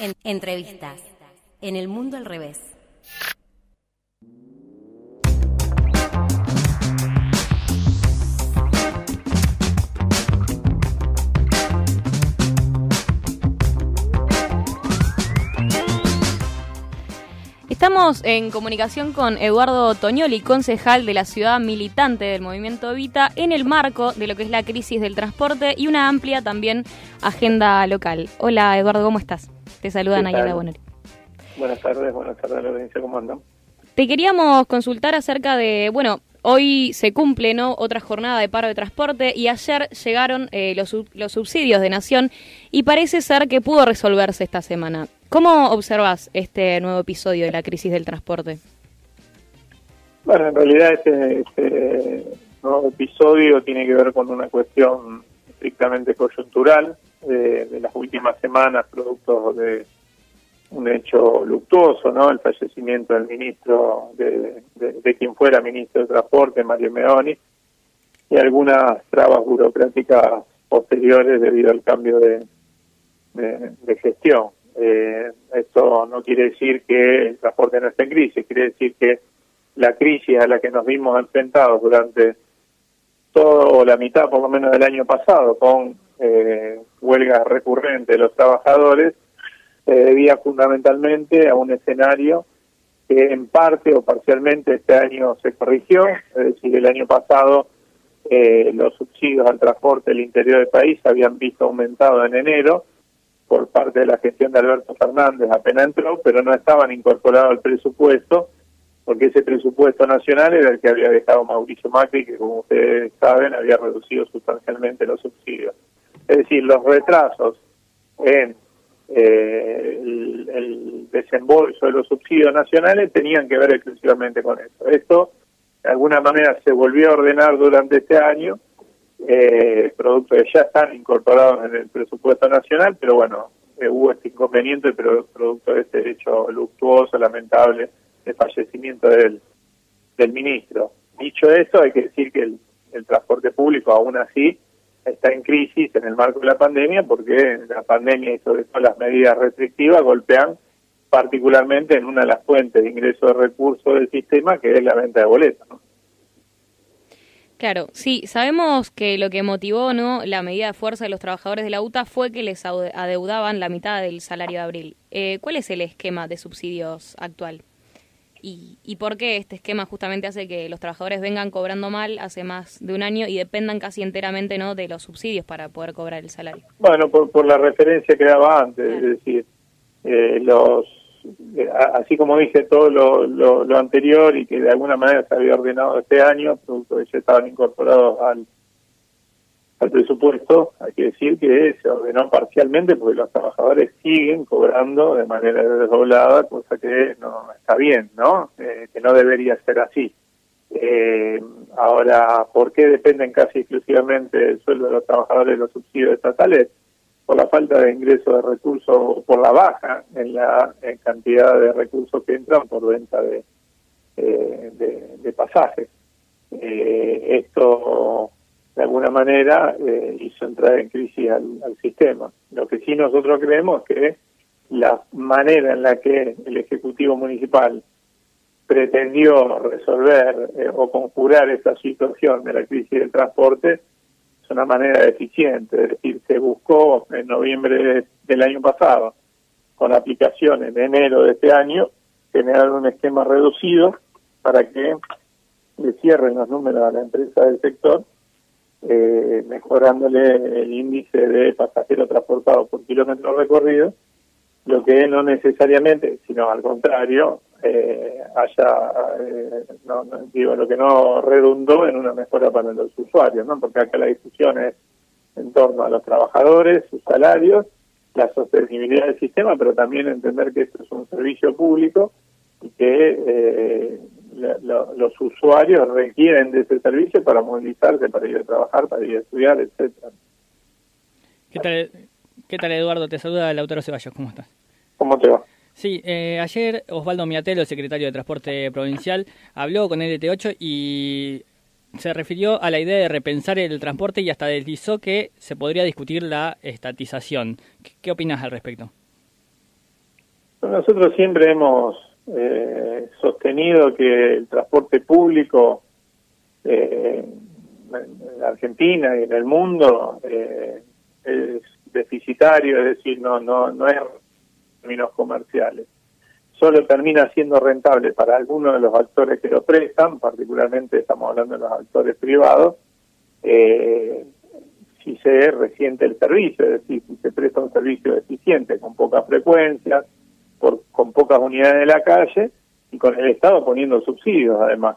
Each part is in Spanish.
En- entrevistas. En el mundo al revés. Estamos en comunicación con Eduardo Toñoli, concejal de la ciudad militante del movimiento Evita, en el marco de lo que es la crisis del transporte y una amplia también agenda local. Hola Eduardo, ¿cómo estás? Te saluda ¿Qué Nayara Bonori. Buenas tardes, buenas tardes a la audiencia, ¿cómo andan? Te queríamos consultar acerca de, bueno, hoy se cumple, ¿no? Otra jornada de paro de transporte y ayer llegaron eh, los, los subsidios de Nación y parece ser que pudo resolverse esta semana. ¿Cómo observas este nuevo episodio de la crisis del transporte? Bueno, en realidad este, este nuevo episodio tiene que ver con una cuestión estrictamente coyuntural de, las últimas semanas, producto de un hecho luctuoso, ¿no? El fallecimiento del ministro, de, de- quien fuera ministro de Transporte, Mario Meoni, y algunas trabas burocráticas posteriores debido al cambio de, de, gestión. Eh, esto no quiere decir que el transporte no esté en crisis, quiere decir que la crisis a la que nos vimos enfrentados durante todo la mitad, por lo menos del año pasado, con eh, huelgas recurrentes de los trabajadores, se debía fundamentalmente a un escenario que en parte o parcialmente este año se corrigió, es decir, el año pasado eh, los subsidios al transporte del interior del país habían visto aumentados en enero por parte de la gestión de Alberto Fernández apenas entró, pero no estaban incorporados al presupuesto, porque ese presupuesto nacional era el que había dejado Mauricio Macri, que como ustedes saben había reducido sustancialmente los subsidios. Es decir, los retrasos en eh, el, el desembolso de los subsidios nacionales tenían que ver exclusivamente con eso. Esto, de alguna manera, se volvió a ordenar durante este año, eh, productos que ya están incorporados en el presupuesto nacional, pero bueno, eh, hubo este inconveniente, pero producto de este hecho luctuoso, lamentable, de fallecimiento del, del ministro. Dicho eso, hay que decir que el, el transporte público aún así está en crisis en el marco de la pandemia porque la pandemia y sobre todo las medidas restrictivas golpean particularmente en una de las fuentes de ingreso de recursos del sistema que es la venta de boletos. ¿no? Claro, sí, sabemos que lo que motivó no la medida de fuerza de los trabajadores de la UTA fue que les adeudaban la mitad del salario de abril. Eh, ¿Cuál es el esquema de subsidios actual? ¿Y, ¿Y por qué este esquema justamente hace que los trabajadores vengan cobrando mal hace más de un año y dependan casi enteramente no de los subsidios para poder cobrar el salario? Bueno, por, por la referencia que daba antes, Claro. es decir, eh, los eh, así como dije todo lo, lo, lo anterior y que de alguna manera se había ordenado este año, producto de que ya estaban incorporados al, al presupuesto, hay que decir que se ordenó parcialmente porque los trabajadores siguen cobrando de manera desdoblada, cosa que no está bien, ¿no? Eh, que no debería ser así. Eh, ahora, ¿por qué dependen casi exclusivamente del sueldo de los trabajadores los subsidios estatales? Por la falta de ingreso de recursos, por la baja en la en cantidad de recursos que entran por venta de, eh, de, de pasajes. Eh, esto, de alguna manera, eh, hizo entrar en crisis al, sistema. Lo que sí nosotros creemos es que la manera en la que el Ejecutivo Municipal pretendió resolver eh, o conjurar esta situación de la crisis del transporte es una manera eficiente, es decir, se buscó en noviembre de- del año pasado, con aplicación en enero de este año, generar un esquema reducido para que le cierren los números a la empresa del sector, eh, mejorándole el índice de pasajeros transportados por kilómetro recorrido, lo que no necesariamente, sino al contrario, eh, haya, eh, no, digo, lo que no redundó en una mejora para los usuarios, ¿no? Porque acá la discusión es en torno a los trabajadores, sus salarios, la sostenibilidad del sistema, pero también entender que esto es un servicio público y que eh, la- lo- los usuarios requieren de ese servicio para movilizarse, para ir a trabajar, para ir a estudiar, etcétera. ¿Qué tal, ¿Qué tal Eduardo? Te saluda Lautaro Ceballos, ¿cómo estás? ¿Cómo te va? Sí, eh, ayer Osvaldo Miatelo, el secretario de Transporte Provincial, habló con LT8 y se refirió a la idea de repensar el transporte y hasta deslizó que se podría discutir la estatización. ¿Qué, qué opinas al respecto? Nosotros siempre hemos eh, sostenido que el transporte público eh, en Argentina y en el mundo eh, es deficitario, es decir, no no no es términos comerciales. Solo termina siendo rentable para algunos de los actores que lo prestan, particularmente estamos hablando de los actores privados, eh, si se resiente el servicio, es decir, si se presta un servicio deficiente con poca frecuencia, por, con pocas unidades de la calle y con el Estado poniendo subsidios además.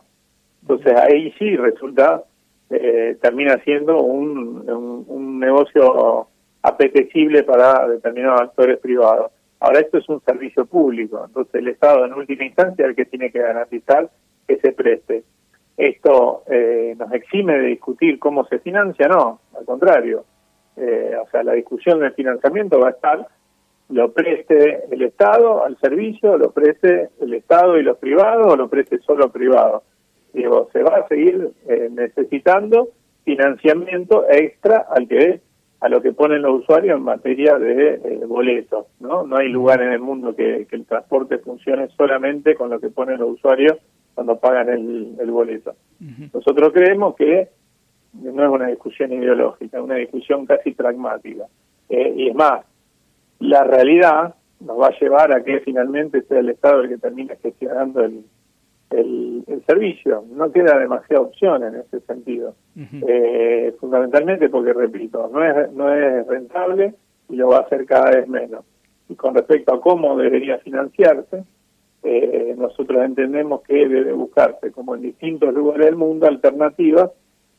Entonces ahí sí resulta, eh, termina siendo un, un, negocio apetecible para determinados actores privados. Ahora esto es un servicio público, entonces el Estado en última instancia es el que tiene que garantizar que se preste. ¿Esto eh, nos exime de discutir cómo se financia? No, al contrario. Eh, o sea, la discusión del financiamiento va a estar, lo preste el Estado al servicio, lo preste el Estado y los privados, o lo preste solo privado. Digo, se va a seguir eh, necesitando financiamiento extra al que a lo que ponen los usuarios en materia de boletos, ¿no? No hay lugar en el mundo que, que el transporte funcione solamente con lo que ponen los usuarios cuando pagan el, boleto. Nosotros creemos que no es una discusión ideológica, es una discusión casi pragmática. Eh, y es más, la realidad nos va a llevar a que finalmente sea el Estado el que termine gestionando el, el, servicio. No queda demasiada opción en ese sentido. Eh, fundamentalmente porque, repito, no es, no es rentable y lo va a hacer cada vez menos. Y con respecto a cómo debería financiarse, eh, nosotros entendemos que debe buscarse, como en distintos lugares del mundo, alternativas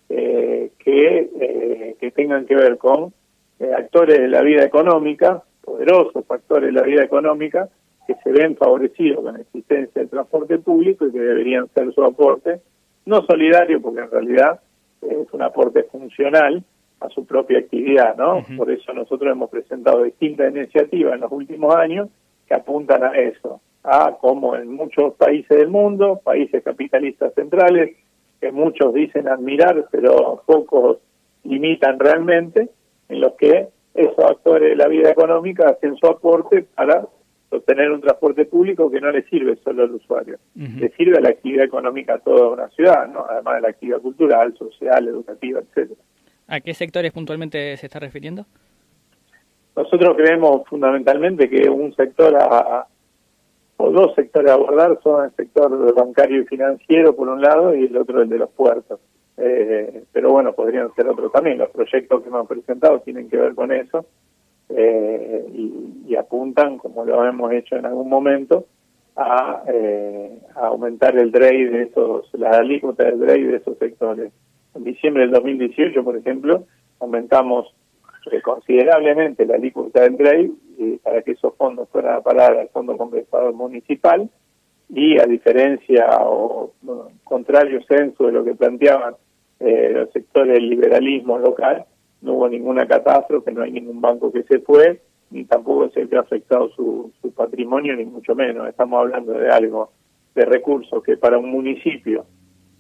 eh, que, eh, que tengan que ver con eh, actores de la vida económica, poderosos factores de la vida económica, que se ven favorecidos con la existencia del transporte público y que deberían ser su aporte, no solidario, porque en realidad es un aporte funcional a su propia actividad, ¿no? Por eso nosotros hemos presentado distintas iniciativas en los últimos años que apuntan a eso, a como en muchos países del mundo, países capitalistas centrales, que muchos dicen admirar, pero pocos limitan realmente, en los que esos actores de la vida económica hacen su aporte para obtener un transporte público que no le sirve solo al usuario, le sirve a la actividad económica a toda una ciudad, ¿no? además de la actividad cultural, social, educativa, etcétera. ¿A qué sectores puntualmente se está refiriendo? Nosotros creemos fundamentalmente que un sector a, o dos sectores a abordar son el sector bancario y financiero por un lado y el otro el de los puertos. Eh, pero bueno, podrían ser otros también. Los proyectos que hemos presentado tienen que ver con eso eh, y, apuntan, como lo hemos hecho en algún momento, a, eh, aumentar el DREI de esos, la alícuota del DREI de esos sectores. En diciembre del 2018, por ejemplo, aumentamos considerablemente la alícuota del DREI para que esos fondos fueran a parar al Fondo Compensador Municipal y a diferencia o contrario censo de lo que planteaban eh, los sectores del liberalismo local, no hubo ninguna catástrofe, no hay ningún banco que se fue, ni tampoco se ha afectado su, su patrimonio, ni mucho menos. Estamos hablando de algo, de recursos que para un municipio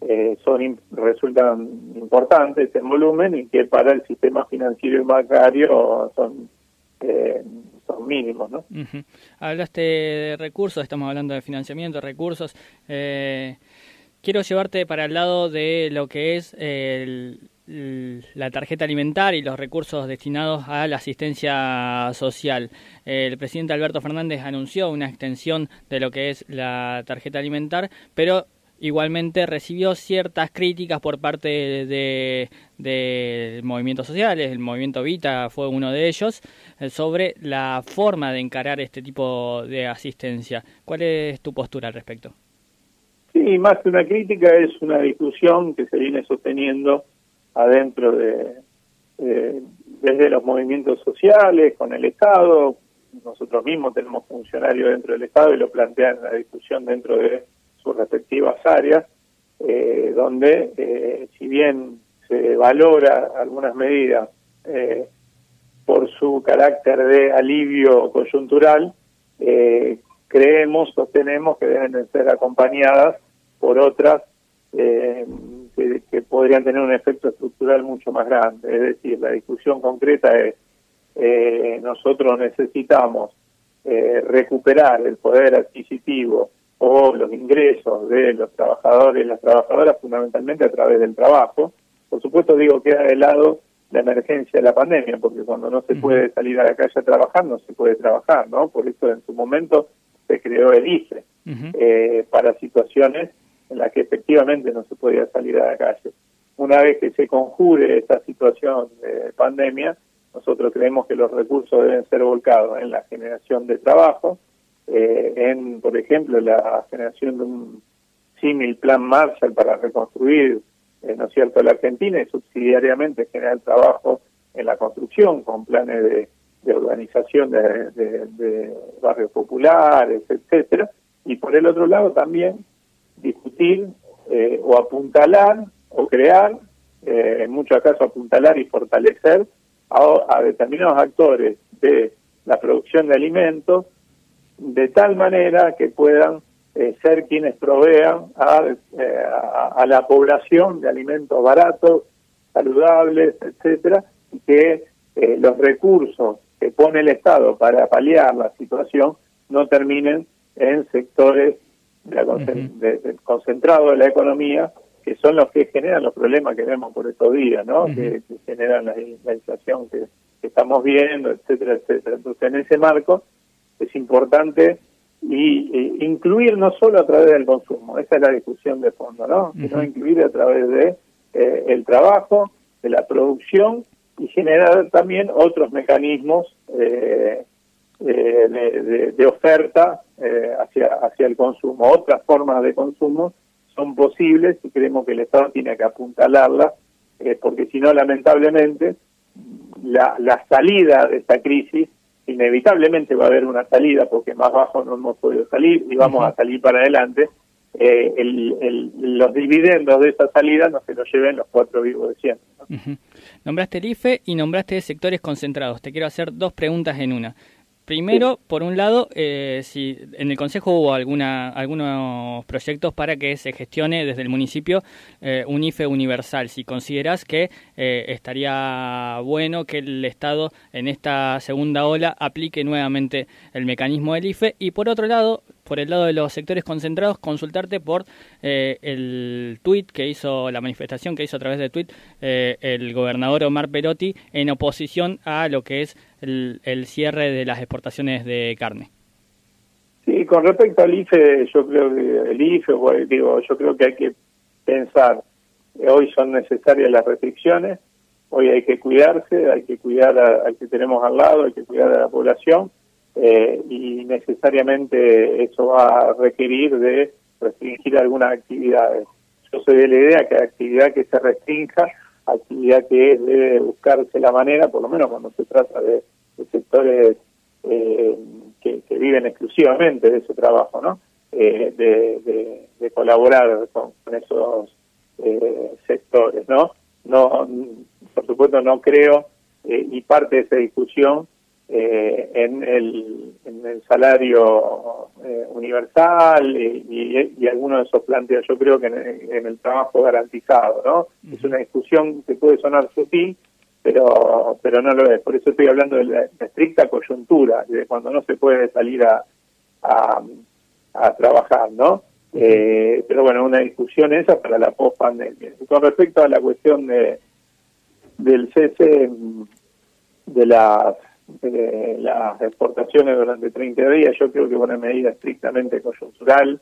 eh, son resultan importantes en volumen y que para el sistema financiero y bancario son eh, son mínimos, ¿no? Hablaste de recursos, estamos hablando de financiamiento, recursos. Eh, quiero llevarte para el lado de lo que es la tarjeta alimentar y los recursos destinados a la asistencia social. El presidente Alberto Fernández anunció una extensión de lo que es la tarjeta alimentar, pero igualmente recibió ciertas críticas por parte de, de, movimientos sociales, el movimiento Vita fue uno de ellos, eh, sobre la forma de encarar este tipo de asistencia. ¿Cuál es tu postura al respecto? Sí, más que una crítica es una discusión que se viene sosteniendo adentro de, desde los movimientos sociales, con el Estado, nosotros mismos tenemos funcionarios dentro del Estado y lo plantean la discusión dentro de sus respectivas áreas, eh, donde eh, si bien se valora algunas medidas eh, por su carácter de alivio coyuntural, creemos, sostenemos que deben de ser acompañadas por otras que, que, podrían tener un efecto estructural mucho más grande. Es decir, la discusión concreta es, nosotros necesitamos eh, recuperar el poder adquisitivo o los ingresos de los trabajadores y las trabajadoras fundamentalmente a través del trabajo. Por supuesto digo queda de lado la emergencia de la pandemia, porque cuando no se puede salir a la calle a trabajar, no se puede trabajar, ¿no? Por eso en su momento se creó el IFE, eh, para situaciones en las que efectivamente no se podía salir a la calle. Una vez que se conjure esta situación de pandemia, nosotros creemos que los recursos deben ser volcados en la generación de trabajo, eh, en, por ejemplo, la generación de un símil plan Marshall para reconstruir, eh, ¿no es cierto?, la Argentina y subsidiariamente generar trabajo en la construcción con planes de, de organización de, de, barrios populares, etcétera, y por el otro lado también discutir eh, o apuntalar o crear, en muchos casos apuntalar y fortalecer a, determinados actores de la producción de alimentos de tal manera que puedan eh, ser quienes provean eh, a, la población de alimentos baratos, saludables, etcétera, y que eh, los recursos que pone el Estado para paliar la situación no terminen en sectores de concentrados de la economía que son los que generan los problemas que vemos por estos días, ¿no? que, generan la, inflación que, estamos viendo, etcétera, etcétera. Entonces, en ese marco es importante y, incluir no solo a través del consumo, esa es la discusión de fondo, ¿no? Sino incluir a través de eh, el trabajo, de la producción y generar también otros mecanismos eh, eh, de, oferta hacia, hacia el consumo, otras formas de consumo son posibles y creemos que el Estado tiene que apuntalarlas, eh, porque si no, lamentablemente, la, la salida de esta crisis, inevitablemente va a haber una salida, porque más bajo no hemos podido salir y vamos a salir para adelante, eh, el, los dividendos de esa salida no se los lleven los cuatro vivos de siempre. Nombraste el IFE y nombraste sectores concentrados. Te quiero hacer dos preguntas en una. Primero, por un lado, eh, si en el Consejo hubo alguna, algunos proyectos para que se gestione desde el municipio eh, un IFE universal, si consideras que eh, estaría bueno que el Estado en esta segunda ola aplique nuevamente el mecanismo del IFE. Y por otro lado, por el lado de los sectores concentrados, consultarte por eh, el tuit que hizo, la manifestación que hizo a través de tuit eh, el gobernador Omar Perotti en oposición a lo que es el, cierre de las exportaciones de carne. Sí, con respecto al IFE, yo creo que el IFE, digo, yo creo que hay que pensar, hoy son necesarias las restricciones, hoy hay que cuidarse, hay que cuidar al que tenemos al lado, hay que cuidar a la población, eh, y necesariamente eso va a requerir de restringir algunas actividades. Yo soy de la idea que actividad que se restrinja, actividad que debe buscarse la manera, por lo menos cuando se trata de, sectores eh, que, viven exclusivamente de ese trabajo, ¿no? Eh, de, colaborar con, esos sectores, ¿no? No, por supuesto no creo, y parte de esa discusión eh, en, el, en el salario eh, universal y, y, algunos de esos planteos, yo creo que en el, trabajo garantizado, ¿no? Es una discusión que puede sonar sutil, pero pero no lo es. Por eso estoy hablando de la, estricta coyuntura, de cuando no se puede salir a, a, trabajar, ¿no? Eh, pero bueno, una discusión esa para la post-pandemia. Con respecto a la cuestión de del cese de las de las exportaciones durante 30 días, yo creo que es una medida estrictamente coyuntural,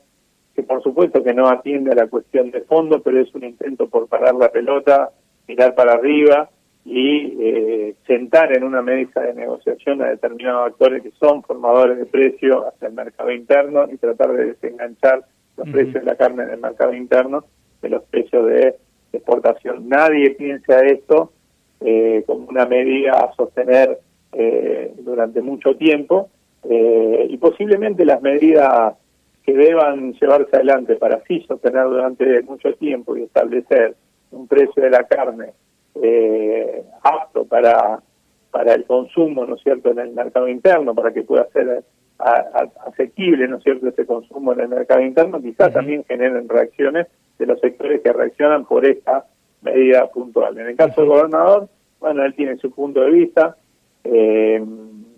que por supuesto que no atiende a la cuestión de fondo, pero es un intento por parar la pelota, mirar para arriba y eh, sentar en una mesa de negociación a determinados actores que son formadores de precios hacia el mercado interno y tratar de desenganchar los precios de la carne en el mercado interno de los precios de exportación. Nadie piensa esto eh, como una medida a sostener eh, durante mucho tiempo eh, y posiblemente las medidas que deban llevarse adelante para así sostener durante mucho tiempo y establecer un precio de la carne eh, apto para para el consumo, ¿no es cierto?, en el mercado interno, para que pueda ser asequible, ¿no es cierto?, ese consumo en el mercado interno, quizás también generen reacciones de los sectores que reaccionan por esta medida puntual. En el caso del gobernador, bueno, él tiene su punto de vista, eh,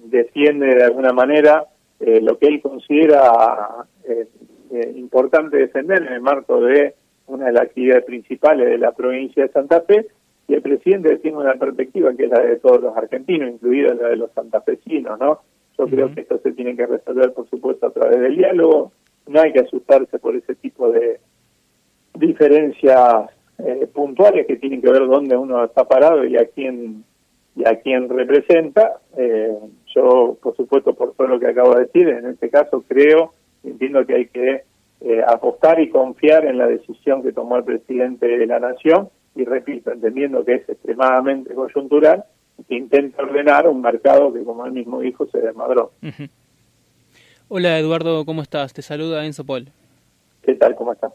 defiende de alguna manera eh, lo que él considera eh, eh, importante defender en el marco de una de las actividades principales de la provincia de Santa Fe, y el presidente tiene una perspectiva que es la de todos los argentinos, incluida la de los santafesinos, ¿no? Yo creo que esto se tiene que resolver, por supuesto, a través del diálogo. No hay que asustarse por ese tipo de diferencias eh, puntuales que tienen que ver dónde uno está parado y a quién y a quién representa. Eh, yo, por supuesto, por todo lo que acabo de decir, en este caso creo, entiendo que hay que eh, apostar y confiar en la decisión que tomó el presidente de la Nación y repito, entendiendo que es extremadamente coyuntural, que intenta ordenar un mercado que, como él mismo dijo, se desmadró. Hola Eduardo, ¿cómo estás? Te saluda Enzo Paul. ¿Qué tal? ¿Cómo estás?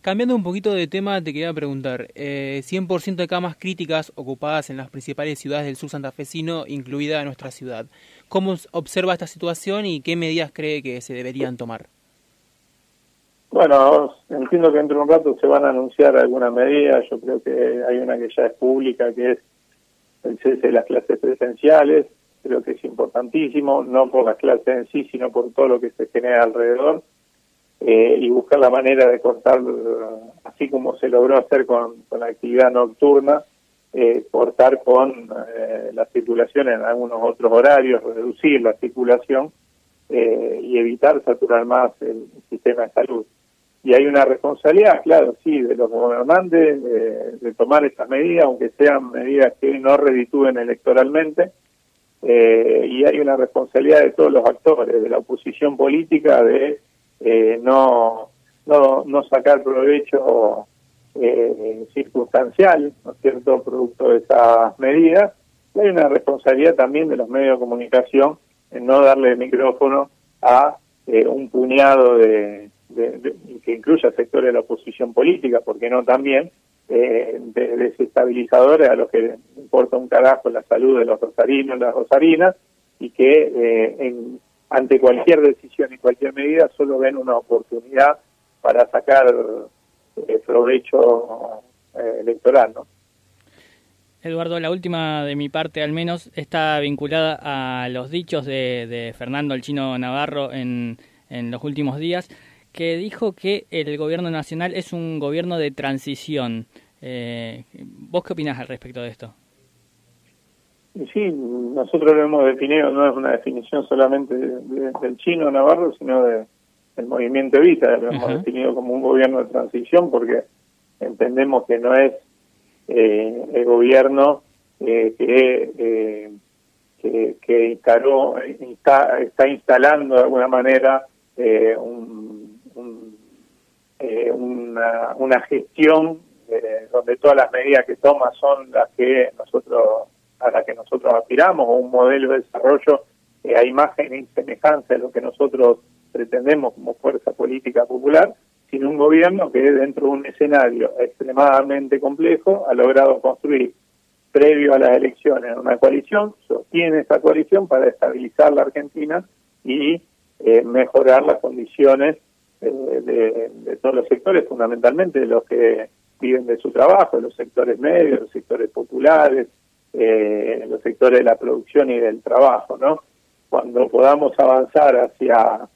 Cambiando un poquito de tema, te quería preguntar, eh, 100% de camas críticas ocupadas en las principales ciudades del sur santafesino, incluida nuestra ciudad. ¿Cómo observa esta situación y qué medidas cree que se deberían tomar? Bueno, entiendo que dentro de un rato se van a anunciar algunas medidas. Yo creo que hay una que ya es pública, que es el cese de las clases presenciales. Creo que es importantísimo, no por las clases en sí, sino por todo lo que se genera alrededor. Eh, y buscar la manera de cortar, así como se logró hacer con, con la actividad nocturna, eh, cortar con eh, la circulación en algunos otros horarios, reducir la circulación eh, y evitar saturar más el sistema de salud. Y hay una responsabilidad, claro, sí, de los gobernantes de, tomar estas medidas, aunque sean medidas que no reditúen electoralmente, eh, y hay una responsabilidad de todos los actores, de la oposición política, de eh, no, no, no sacar provecho eh, circunstancial, ¿no es cierto?, producto de esas medidas, hay una responsabilidad también de los medios de comunicación en no darle micrófono a un puñado de que incluya sectores de la oposición política, porque no también, eh, de, desestabilizadores a los que importa un carajo la salud de los rosarinos las rosarinas, y que eh, en, ante cualquier decisión y cualquier medida solo ven una oportunidad para sacar eh, provecho eh, electoral, ¿no? Eduardo, la última de mi parte al menos está vinculada a los dichos de, de Fernando el Chino Navarro en, en los últimos días que dijo que el gobierno nacional es un gobierno de transición. Eh, ¿Vos qué opinás al respecto de esto? Sí, nosotros lo hemos definido, no es una definición solamente del chino Navarro, sino de, del movimiento Evita, lo hemos definido como un gobierno de transición porque entendemos que no es eh, el gobierno eh, que, eh, que, que instaló, está, está instalando de alguna manera eh, un eh, una, una gestión eh, donde todas las medidas que toma son las que nosotros a las que nosotros aspiramos o un modelo de desarrollo eh, a imagen y semejanza de lo que nosotros pretendemos como fuerza política popular, sino un gobierno que dentro de un escenario extremadamente complejo ha logrado construir previo a las elecciones una coalición, sostiene esa coalición para estabilizar la Argentina y eh, mejorar las condiciones de, de, todos los sectores, fundamentalmente de los que viven de su trabajo, de los sectores medios, los sectores populares, eh, los sectores de la producción y del trabajo, ¿no? Cuando podamos avanzar hacia,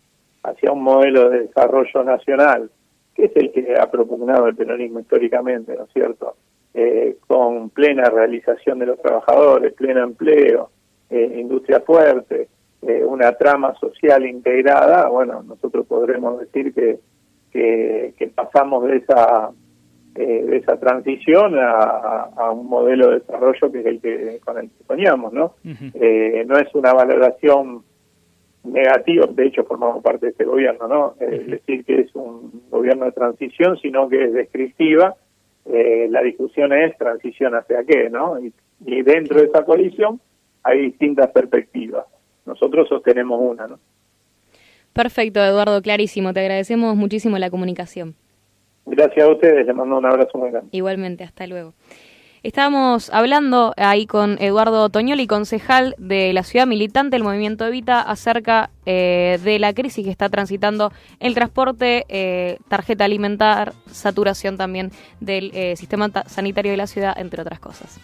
hacia un modelo de desarrollo nacional, que es el que ha propugnado el peronismo históricamente, ¿no es cierto? Eh, con plena realización de los trabajadores, pleno empleo, eh, industria fuerte, eh, una trama social integrada, bueno, nosotros podremos decir que, que, pasamos de esa eh, de esa transición a, a, un modelo de desarrollo que es el que con el que soñamos, ¿no? eh, no es una valoración negativa, de hecho formamos parte de este gobierno, ¿no? Es decir, que es un gobierno de transición, sino que es descriptiva. Eh, la discusión es transición hacia qué, ¿no? Y, y dentro de esa coalición hay distintas perspectivas nosotros sostenemos una, ¿no? Perfecto, Eduardo, clarísimo. Te agradecemos muchísimo la comunicación. Gracias a ustedes, les mando un abrazo muy grande. Igualmente, hasta luego. Estábamos hablando ahí con Eduardo Toñoli, concejal de la ciudad militante del Movimiento Evita, acerca eh, de la crisis que está transitando el transporte, eh, tarjeta alimentar, saturación también del eh, sistema sanitario de la ciudad, entre otras cosas.